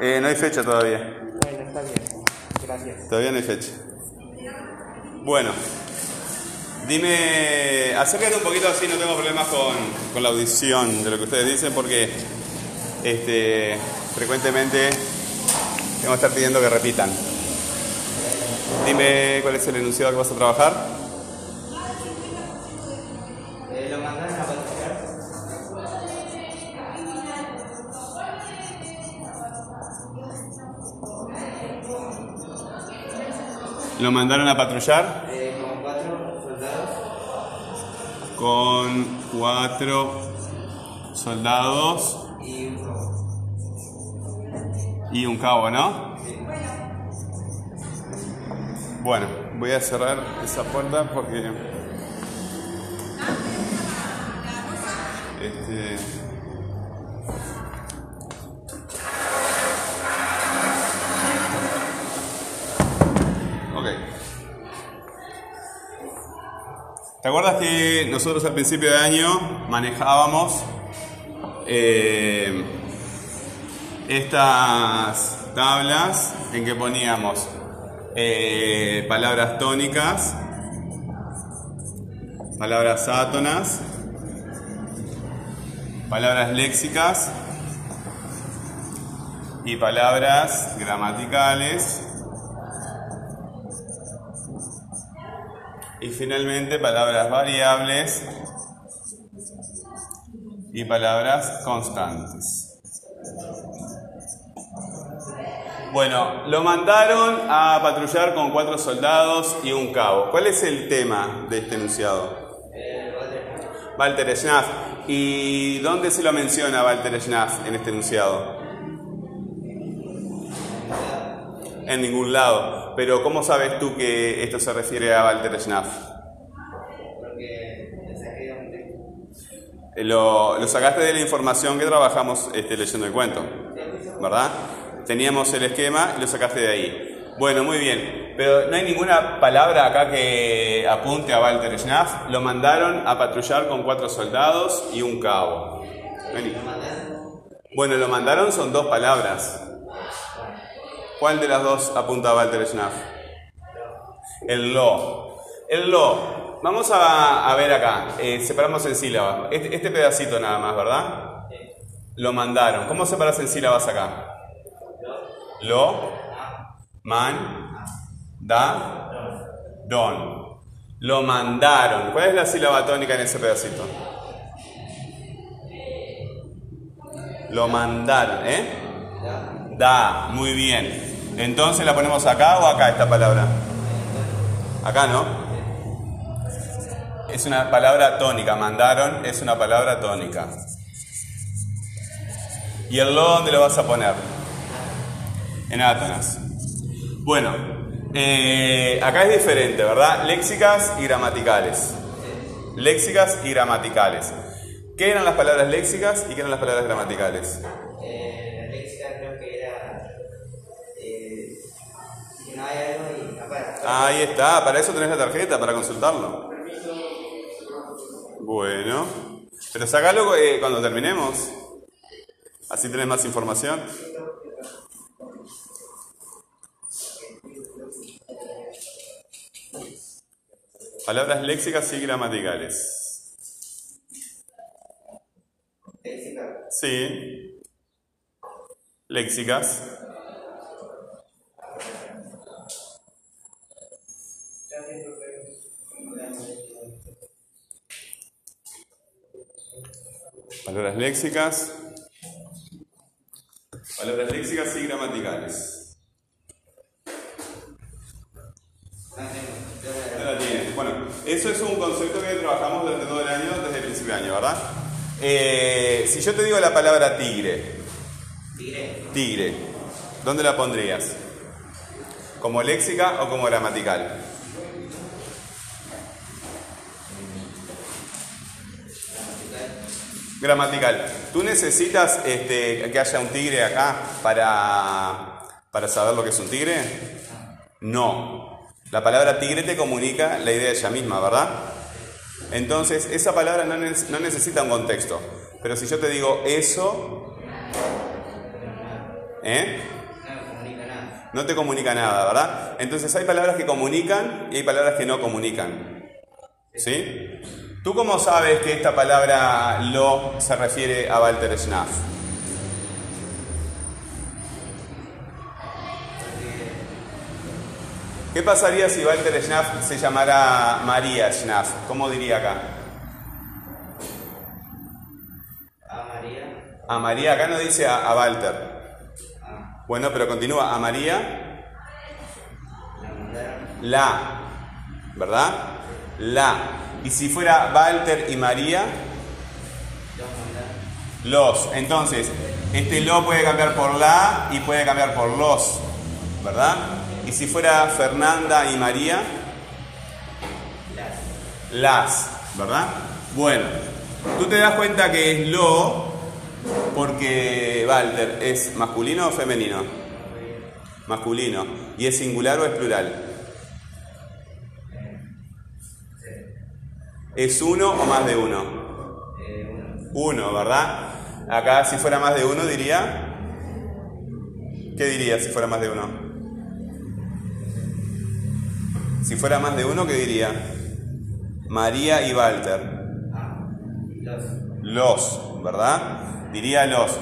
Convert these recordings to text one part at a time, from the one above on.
Eh, no hay fecha todavía. Bueno, está bien. Gracias. Todavía no hay fecha. Bueno, dime, acércate un poquito así, no tengo problemas con, con la audición de lo que ustedes dicen porque este, frecuentemente tengo que estar pidiendo que repitan. Dime cuál es el enunciado que vas a trabajar. Lo mandaron a patrullar Eh, con cuatro soldados con cuatro soldados y un cabo. y un cabo, ¿no? Bueno, voy a cerrar esa puerta porque. Este. ¿Te acuerdas que nosotros al principio de año manejábamos eh, estas tablas en que poníamos eh, palabras tónicas, palabras átonas, palabras léxicas y palabras gramaticales y finalmente palabras variables y palabras constantes. Bueno, lo mandaron a patrullar con cuatro soldados y un cabo. ¿Cuál es el tema de este enunciado? Walter Schnaff. ¿Y dónde se lo menciona Walter Schnaff en este enunciado? En ningún lado. Pero ¿cómo sabes tú que esto se refiere a Walter Schnaff? Porque. Eh, Lo, lo sacaste de la información que trabajamos este, leyendo el cuento, ¿verdad? Teníamos el esquema y lo sacaste de ahí. Bueno, muy bien. Pero no hay ninguna palabra acá que apunte a Walter Schnaff. Lo mandaron a patrullar con cuatro soldados y un cabo. Ni- Bueno, lo mandaron son dos palabras. ¿Cuál de las dos apunta Walter Schnaff? El lo. El lo. Vamos a, a ver acá. Eh, separamos en sílabas. Este, este pedacito nada más, ¿verdad? Lo mandaron. ¿Cómo separas en sílabas acá? Lo, man, da, don. Lo mandaron. ¿Cuál es la sílaba tónica en ese pedacito? Lo mandaron, ¿eh? Da, muy bien. Entonces la ponemos acá o acá esta palabra. Acá, ¿no? Es una palabra tónica. Mandaron es una palabra tónica. ¿Y el lo dónde lo vas a poner? En átonas. Bueno, eh, acá es diferente, ¿verdad? Léxicas y gramaticales. Léxicas y gramaticales. ¿Qué eran las palabras léxicas y qué eran las palabras gramaticales? Ahí está, para eso tenés la tarjeta, para consultarlo. Bueno, pero sacalo eh, cuando terminemos. Así tenés más información. Palabras léxicas y gramaticales. Sí. Léxicas. Palabras léxicas. Palabras léxicas y gramaticales. Ya la tienes. Bueno, eso es un concepto que trabajamos durante todo el año, desde el principio de año, ¿verdad? Eh, si yo te digo la palabra tigre, Tigre. tigre, ¿dónde la pondrías? ¿Como léxica o como gramatical? Gramatical. ¿Tú necesitas este, que haya un tigre acá para, para saber lo que es un tigre? No. La palabra tigre te comunica la idea ella misma, ¿verdad? Entonces, esa palabra no, no necesita un contexto. Pero si yo te digo eso, ¿Eh? No te comunica nada, ¿verdad? Entonces hay palabras que comunican y hay palabras que no comunican. ¿Sí? ¿Tú cómo sabes que esta palabra lo se refiere a Walter Schnaff? ¿Qué pasaría si Walter Schnaff se llamara María Schnaff? ¿Cómo diría acá? a María, A María, acá no dice a, a Walter. Bueno, pero continúa. A María, la. ¿Verdad? La. Y si fuera Walter y María, los. Entonces, este lo puede cambiar por la y puede cambiar por los. ¿Verdad? Y si fuera Fernanda y María, las. ¿Verdad? Bueno, tú te das cuenta que es lo porque Walter es masculino o femenino? Masculino. ¿Y es singular o es plural? ¿Es uno o más de uno? uno, ¿verdad? Acá si fuera más de uno diría... ¿Qué diría si fuera más de uno? Si fuera más de uno, ¿qué diría? María y Walter. Los, ¿verdad? Diría los.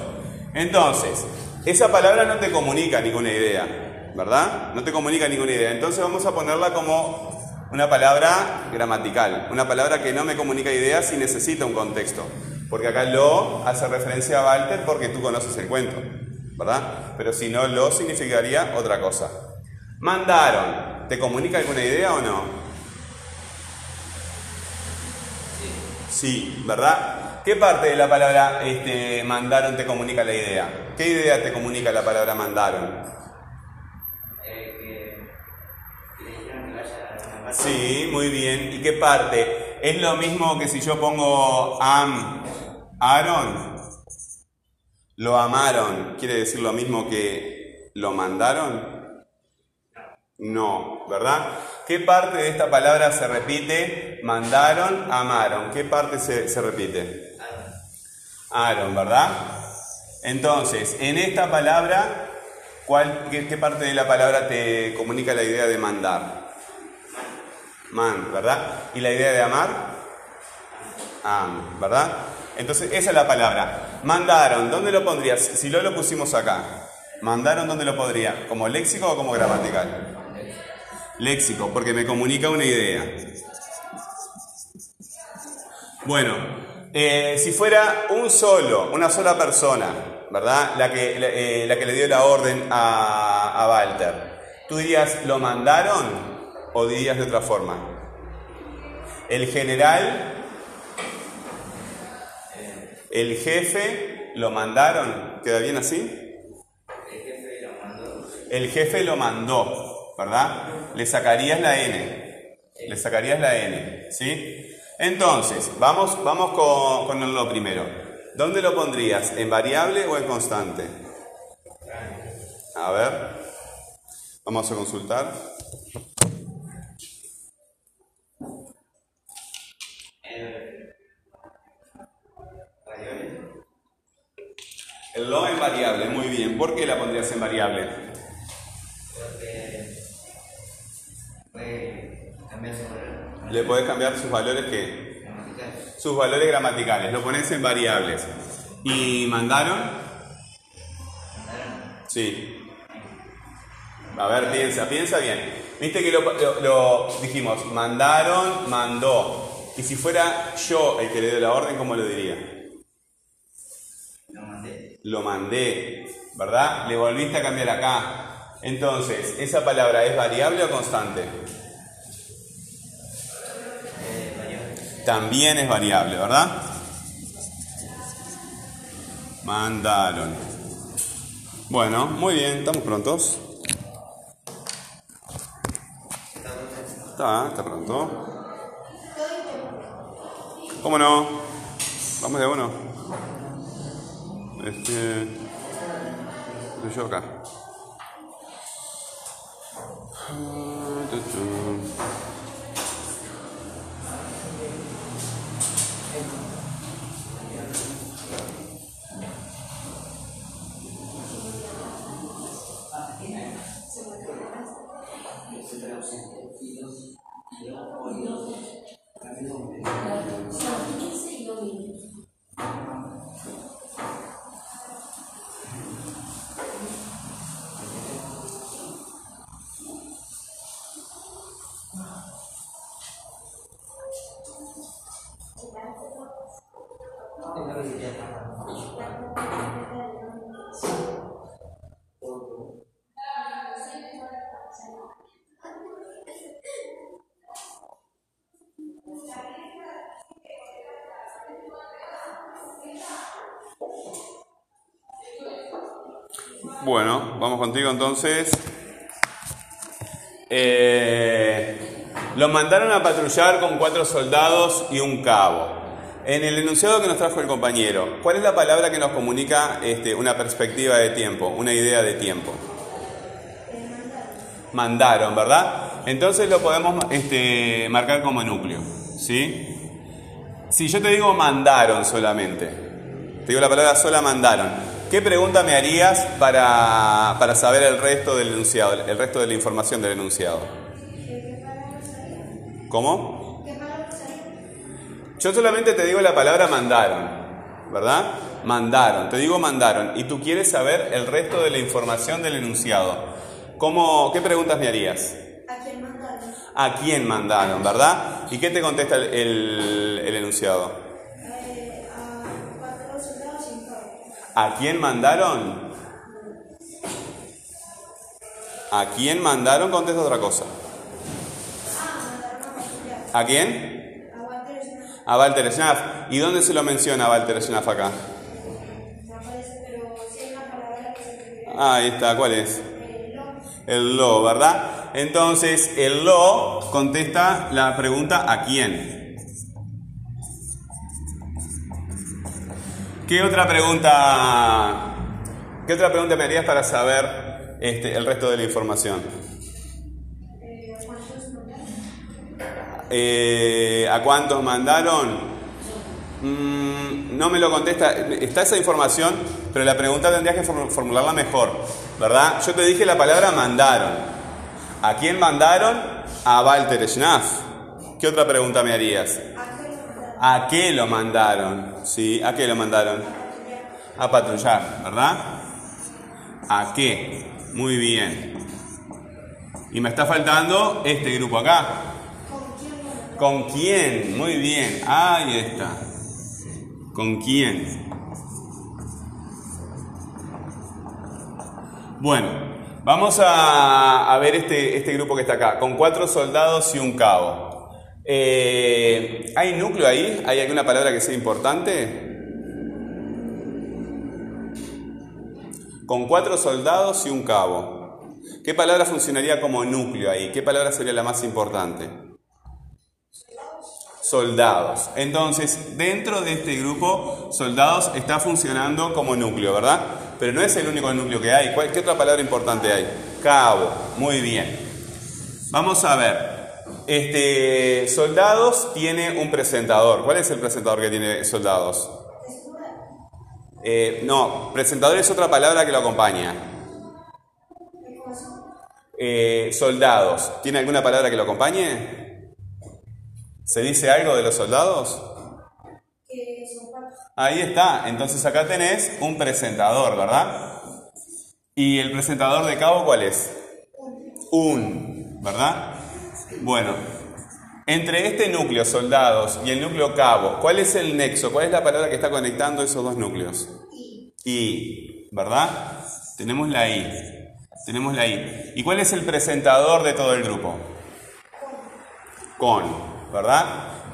Entonces, esa palabra no te comunica ninguna idea, ¿verdad? No te comunica ninguna idea. Entonces vamos a ponerla como una palabra gramatical, una palabra que no me comunica ideas y necesita un contexto. Porque acá lo hace referencia a Walter porque tú conoces el cuento, ¿verdad? Pero si no, lo significaría otra cosa. Mandaron, ¿te comunica alguna idea o no? Sí, ¿verdad? ¿Qué parte de la palabra este, mandaron te comunica la idea? ¿Qué idea te comunica la palabra mandaron? eh, que, que le dijeron que Sí, muy bien. ¿Y qué parte? ¿Es lo mismo que si yo pongo am, Aaron? ¿Lo amaron? ¿Quiere decir lo mismo que lo mandaron? No, ¿verdad? ¿Qué parte de esta palabra se repite? Mandaron, amaron. ¿Qué parte se, se repite? Aaron, ¿verdad? Entonces, en esta palabra, ¿cuál, qué, qué parte de la palabra te comunica la idea de mandar? Man, ¿verdad? ¿Y la idea de amar? Am, ¿verdad? Entonces, esa es la palabra. Mandaron, ¿dónde lo pondrías? Si lo lo pusimos acá. Mandaron, ¿dónde lo pondría? ¿Como léxico o como gramatical? Léxico, porque me comunica una idea. Bueno, eh, si fuera un solo, una sola persona, ¿verdad? La que, eh, la que le dio la orden a, a Walter, ¿tú dirías lo mandaron o dirías de otra forma? El general, el jefe, lo mandaron, ¿queda bien así? el jefe lo mandó, ¿verdad? Le sacarías la N. Le sacarías la N, ¿sí? Entonces, vamos, vamos con lo primero. ¿Dónde lo pondrías? ¿En variable o en constante? A ver. Vamos a consultar. eh, variable, El lo en variable, muy bien. ¿Por qué la pondrías en variable? porque puede cambiar su valor Le podés cambiar sus valores gramatical, sus valores gramaticales. Lo pones en variables. ¿Y mandaron? mandaron, Sí. A ver, piensa, piensa bien. Viste que lo, lo- lo dijimos, mandaron, mandó. Y si fuera yo el que le dio la orden, ¿cómo lo diría? lo mandé, Lo mandé, ¿verdad? Le volviste a cambiar acá. Entonces, ¿esa palabra es variable o constante? eh, variable, También es variable, ¿verdad? Mandaron. Bueno, muy bien, ¿estamos prontos? Está, está pronto. ¿Cómo no? Vamos de uno. Este. Yo acá. Bueno, vamos contigo entonces. Eh, los mandaron a patrullar con cuatro soldados y un cabo. En el enunciado que nos trajo el compañero, ¿cuál es la palabra que nos comunica este, una perspectiva de tiempo, una idea de tiempo? Mandaron, ¿verdad? Entonces lo podemos este, marcar como núcleo, ¿sí? Si yo te digo mandaron solamente, te digo la palabra sola mandaron, ¿qué pregunta me harías para, para saber el resto del enunciado, el resto de la información del enunciado? ¿Cómo? Yo solamente te digo la palabra mandaron, ¿verdad? Mandaron, te digo mandaron, y tú quieres saber el resto de la información del enunciado. ¿Cómo, ¿Qué preguntas me harías? ¿A quién mandaron? ¿A quién mandaron, verdad? ¿Y qué te contesta el, el- el enunciado? Eh, a cuatro soldados y un cabo. ¿A quién mandaron? ¿A quién mandaron? Contesta otra cosa. Ah. ¿A quién? A Walter Schnaff. ¿Y dónde se lo menciona Walter Schnaff acá? Ah, ahí está, ¿cuál es? El lo, ¿verdad? Entonces, el lo contesta la pregunta ¿a quién? ¿Qué otra pregunta? ¿Qué otra pregunta me harías para saber este, el resto de la información? Eh, ¿Cuántos mandaron? Eh, ¿A cuántos mandaron? Mm, no me lo contesta. Está esa información, pero la pregunta tendrías que form- formularla mejor, ¿verdad? Yo te dije la palabra mandaron. ¿A quién mandaron? A Walter Schnaff. ¿Qué otra pregunta me harías? ¿A qué lo mandaron? Sí, ¿a qué lo mandaron? A patrullar, ¿verdad? ¿A qué? Muy bien. Y me está faltando este grupo acá. ¿Con quién. Muy bien, ahí está. ¿Con quién? Bueno, vamos a, a ver este, este grupo que está acá, con cuatro soldados y un cabo. Eh, ¿Hay núcleo ahí? ¿Hay alguna palabra que sea importante? Con cuatro soldados y un cabo. ¿Qué palabra funcionaría como núcleo ahí? ¿Qué palabra sería la más importante? Soldados. Entonces, dentro de este grupo, soldados está funcionando como núcleo, ¿verdad? Pero no es el único núcleo que hay. ¿Cuál- ¿Qué otra palabra importante hay? Cabo. Muy bien. Vamos a ver. Este, soldados tiene un presentador. ¿Cuál es el presentador que tiene soldados? Eh, no, presentador es otra palabra que lo acompaña. Eh, soldados. ¿Tiene alguna palabra que lo acompañe? ¿Se dice algo de los soldados? Ahí está. Entonces acá tenés un presentador, ¿verdad? ¿Y el presentador de cabo cuál es? Un, ¿verdad? Bueno, entre este núcleo, soldados, y el núcleo cabo, ¿cuál es el nexo? ¿Cuál es la palabra que está conectando esos dos núcleos? Y. I, ¿verdad? Tenemos la I. Tenemos la I. ¿Y cuál es el presentador de todo el grupo? Con, ¿verdad?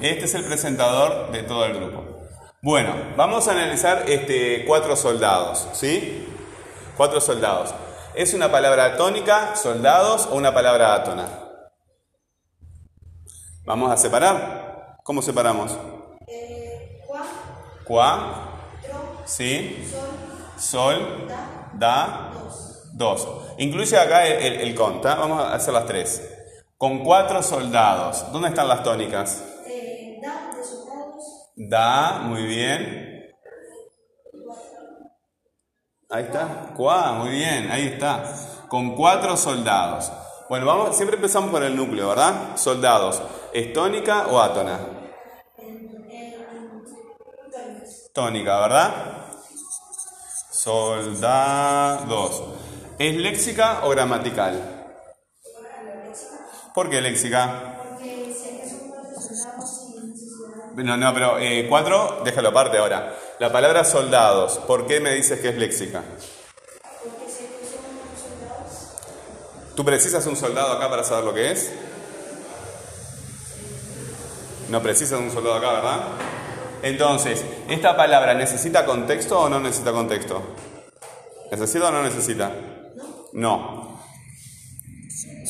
Este es el presentador de todo el grupo. Bueno, vamos a analizar este, cuatro soldados, ¿sí? Cuatro soldados. ¿Es una palabra tónica, soldados, o una palabra átona? Vamos a separar. ¿Cómo separamos? Eh. Qua, Tro. ¿sí? Sol. Sol, Da. da, Dos. dos. Incluye acá el, el, el conta. Vamos a hacer las tres. Con cuatro soldados. ¿Dónde están las tónicas? Da. De. Da, muy bien. Ahí está. Cuá, muy bien, ahí está. Con cuatro soldados. Bueno, vamos, siempre empezamos por el núcleo, ¿verdad? Soldados. ¿Es tónica o átona? Tónica, ¿verdad? Soldados. ¿Es léxica o gramatical? ¿Por qué léxica? Porque sé que son cuatro soldados sin necesidad. No, no, pero eh, cuatro, déjalo aparte ahora. La palabra soldados, ¿por qué me dices que es léxica? Porque son soldados. ¿Tú precisas un soldado acá para saber lo que es? No precisas un soldado acá, ¿verdad? Entonces, ¿esta palabra necesita contexto o no necesita contexto? ¿Necesita o no necesita? No.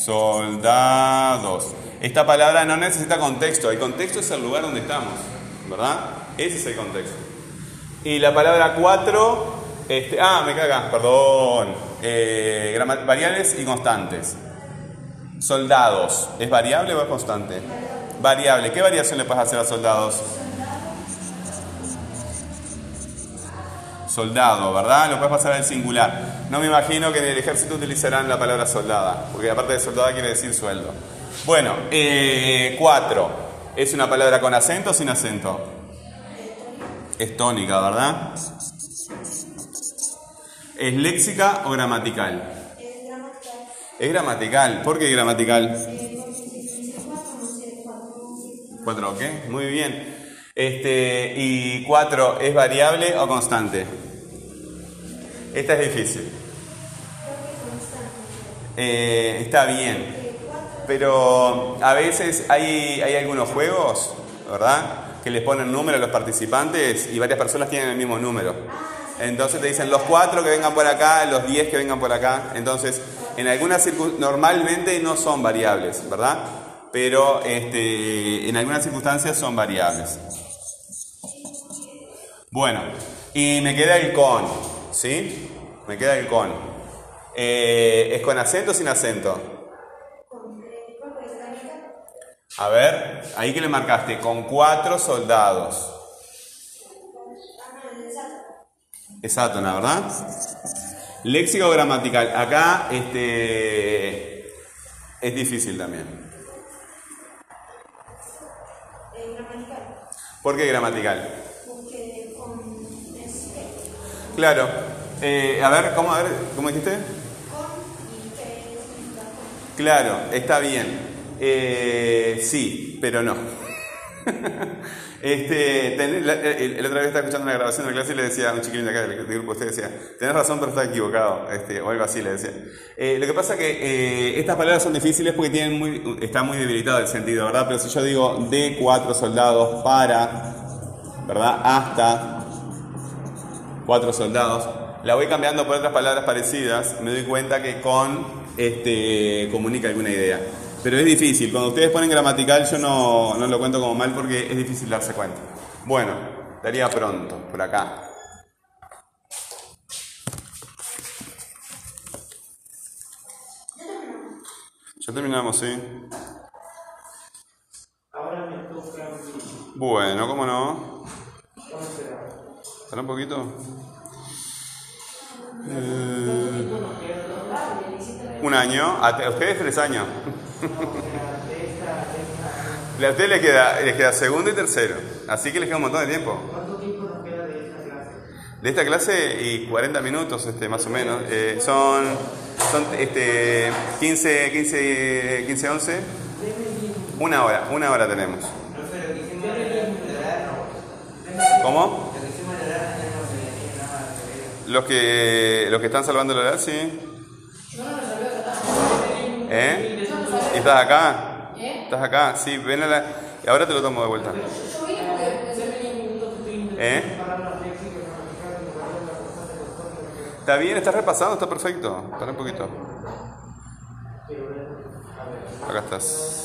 Soldados. Esta palabra no necesita contexto. El contexto es el lugar donde estamos, ¿verdad? Ese es el contexto. Y la palabra cuatro, este, ah, me caga, perdón. Eh, variables y constantes. Soldados, ¿es variable o es constante? Variable. ¿Qué variación le puedes hacer a soldados? Soldado, ¿verdad? Lo puedes pasar al singular. No me imagino que en el ejército utilizarán la palabra soldada, porque aparte de soldada quiere decir sueldo. Bueno, eh, cuatro. ¿Es una palabra con acento o sin acento? Es tónica, ¿verdad? ¿Es léxica o gramatical? Es gramatical. Es gramatical. ¿Por qué gramatical? Cuatro, ¿ok? Muy bien. Este, y cuatro, ¿es variable o constante? Esta es difícil. Eh, está bien. Pero a veces hay, hay algunos juegos, ¿verdad? Que les ponen número a los participantes y varias personas tienen el mismo número. Entonces te dicen los cuatro que vengan por acá, los diez que vengan por acá. Entonces, en algunas circunstancias, normalmente no son variables, ¿verdad? Pero este, en algunas circunstancias son variables. Bueno, y me queda el con, ¿sí? Me queda el con. Eh, ¿Es con acento o sin acento? A ver, ahí que le marcaste, con cuatro soldados. Es átona, ¿verdad? Léxico gramatical. Acá este, es difícil también. ¿Por qué gramatical? Porque con. Claro. Eh, a ver, ¿cómo, a ver, ¿cómo dijiste? Con y que significa con. Claro, está bien. Eh, sí, pero no. este, la, el, el otra vez estaba escuchando una grabación de la clase y le decía a un chiquilín de acá del, del grupo, usted decía, tenés razón, pero está equivocado, este, o algo así le decía. Eh, lo que pasa que eh, estas palabras son difíciles porque tienen muy, está muy debilitado el sentido, ¿verdad? Pero si yo digo de cuatro soldados para, ¿verdad? Hasta cuatro soldados. La voy cambiando por otras palabras parecidas. Me doy cuenta que con este, comunica alguna idea. Pero es difícil. Cuando ustedes ponen gramatical, yo no, no lo cuento como mal porque es difícil darse cuenta. Bueno, daría pronto, por acá. Ya terminamos, sí. Ahora me toca. Bueno, ¿cómo no? ¿Para un poquito? Eh, un año. A ustedes tres años. A ustedes les queda, les queda segundo y tercero. Así que les queda un montón de tiempo. ¿Cuánto tiempo nos queda de esta clase? De esta clase y 40 minutos este, más o menos. Eh, son son este, 15, 15, 15, 11. Una hora, una hora tenemos. ¿Cómo? Los que, los que están salvando el horario, sí. ¿Eh? ¿Y estás acá? ¿Estás acá? Sí, ven a la... Y ahora te lo tomo de vuelta. ¿Eh? Está bien, estás repasando, está perfecto. Espera un poquito. Acá estás.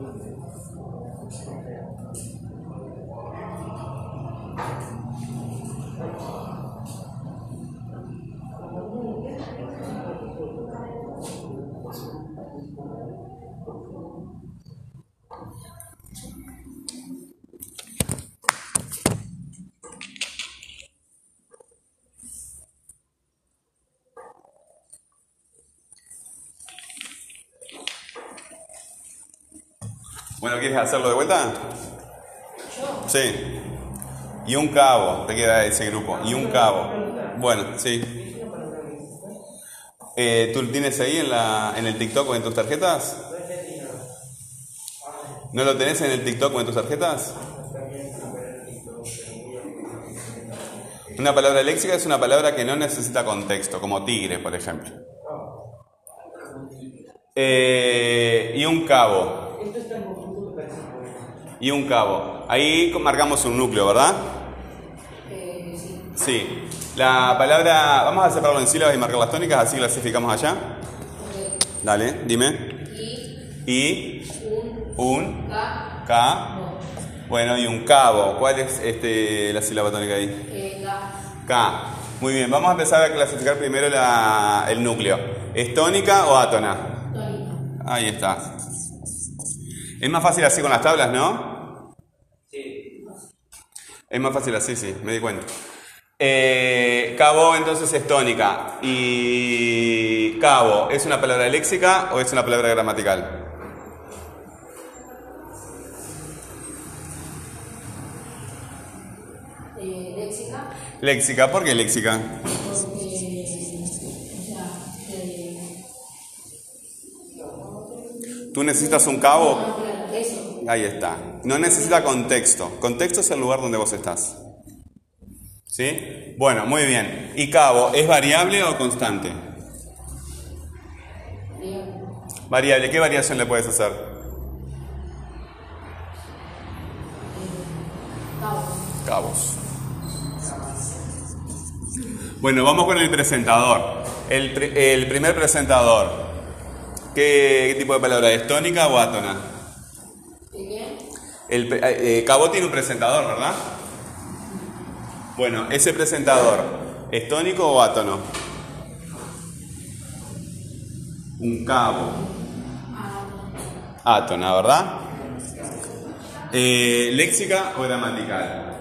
Bueno, ¿quieres hacerlo de vuelta? Sí. Y un cabo, te queda ese grupo. Y un cabo. Bueno, sí. Eh, ¿Tú lo tienes ahí en, la, en el TikTok o en tus tarjetas? ¿No lo tenés en el TikTok o en tus tarjetas? Una palabra léxica es una palabra que no necesita contexto, como tigre, por ejemplo. Eh, y un cabo. Y un cabo. Ahí marcamos un núcleo, ¿verdad? Sí. La palabra, vamos a separarlo en sílabas y marcar las tónicas, así clasificamos allá. Dale, dime. Y, un, K. Bueno, y un cabo. ¿Cuál es este, la sílaba tónica ahí? K. Muy bien, vamos a empezar a clasificar primero la- el núcleo. ¿Es tónica o átona? Ahí está. Es más fácil así con las tablas, ¿no? Es más fácil así, sí, me di cuenta. Eh, cabo entonces es tónica. ¿Y cabo es una palabra léxica o es una palabra gramatical? Eh, léxica, Léxica, ¿por qué léxica? porque, o sea, eh, ¿Tú necesitas un cabo? eso, Ahí está. No necesita contexto. Contexto es el lugar donde vos estás. ¿Sí? Bueno, muy bien. ¿Y cabo es variable o constante? Variable. ¿Qué variación le puedes hacer? cabo, Cabos. Bueno, vamos con el presentador. El primer presentador. ¿Qué, qué tipo de palabra es? ¿Tónica o átona? El eh, eh, Cabo tiene un presentador, ¿verdad? Bueno, ese presentador, ¿es tónico o átono? Un cabo. Átona, ¿verdad? Eh, ¿Léxica o gramatical?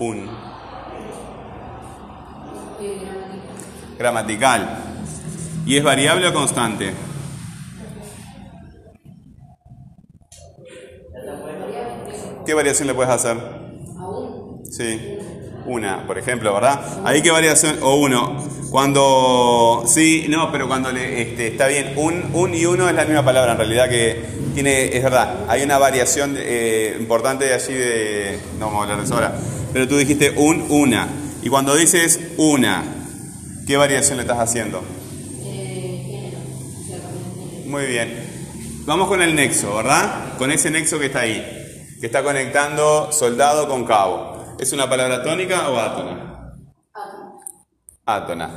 Un. Gramatical. ¿Y es variable o constante? ¿Qué variación le puedes hacer? aún, Sí, una, por ejemplo, ¿verdad? Ahí qué variación, o uno, cuando, sí, no, pero cuando le, este, está bien, un, un y uno es la misma palabra, en realidad que tiene, es verdad, hay una variación eh, importante allí de, no vamos a hablar eso ahora, pero tú dijiste un, una, y cuando dices una, ¿qué variación le estás haciendo? Muy bien. Vamos con el nexo, ¿verdad? Con ese nexo que está ahí, que está conectando soldado con cabo. ¿Es una palabra tónica o átona? átomo, Átona.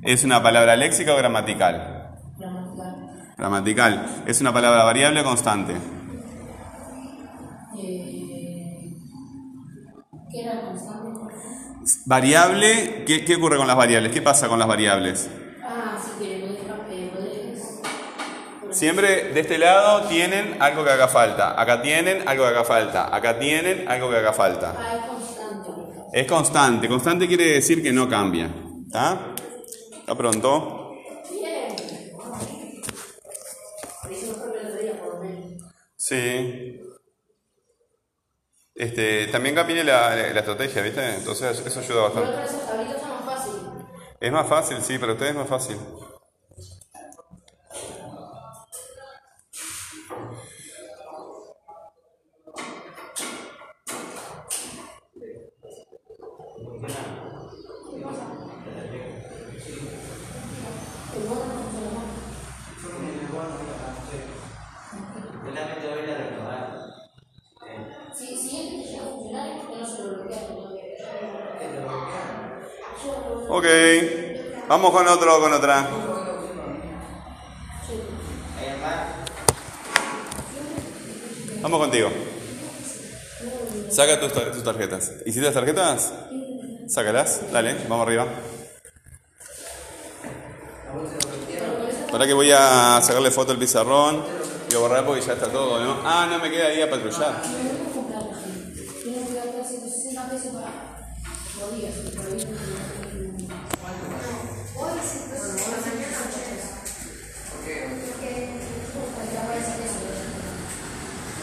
¿Es una palabra léxica o gramatical? gramatical, Gramatical. ¿Es una palabra variable o constante? eh, ¿qué era constante? Variable, ¿qué, qué ocurre con las variables? ¿Qué pasa con las variables? Ah, sí, que podés, eh, podés, por Siempre de este lado tienen algo que haga falta. Acá tienen algo que haga falta. Acá tienen algo que haga falta. Ah, es constante. Es constante. Constante quiere decir que no cambia. ¿Está? ¿Está pronto? Sí. Este, también cambia la, la estrategia, ¿viste? Entonces eso ayuda Pero bastante. otra esas tablitas son más fáciles. Es más fácil, sí, para ustedes es más fácil. Solamente voy a renovar. Si, si él llega a funcionar, es porque no se lo bloquea todavía. Ok. Vamos con otro o con otra. Vamos contigo. Saca tus, tar- tus tarjetas. ¿Hiciste las tarjetas? Sácalas. Dale, vamos arriba. Ahora que voy a sacarle foto al pizarrón. A borrar porque ya está todo, ¿no? Ah, no me queda ahí a patrullar. Tienen que dar 160 pesos para los días. por ahí.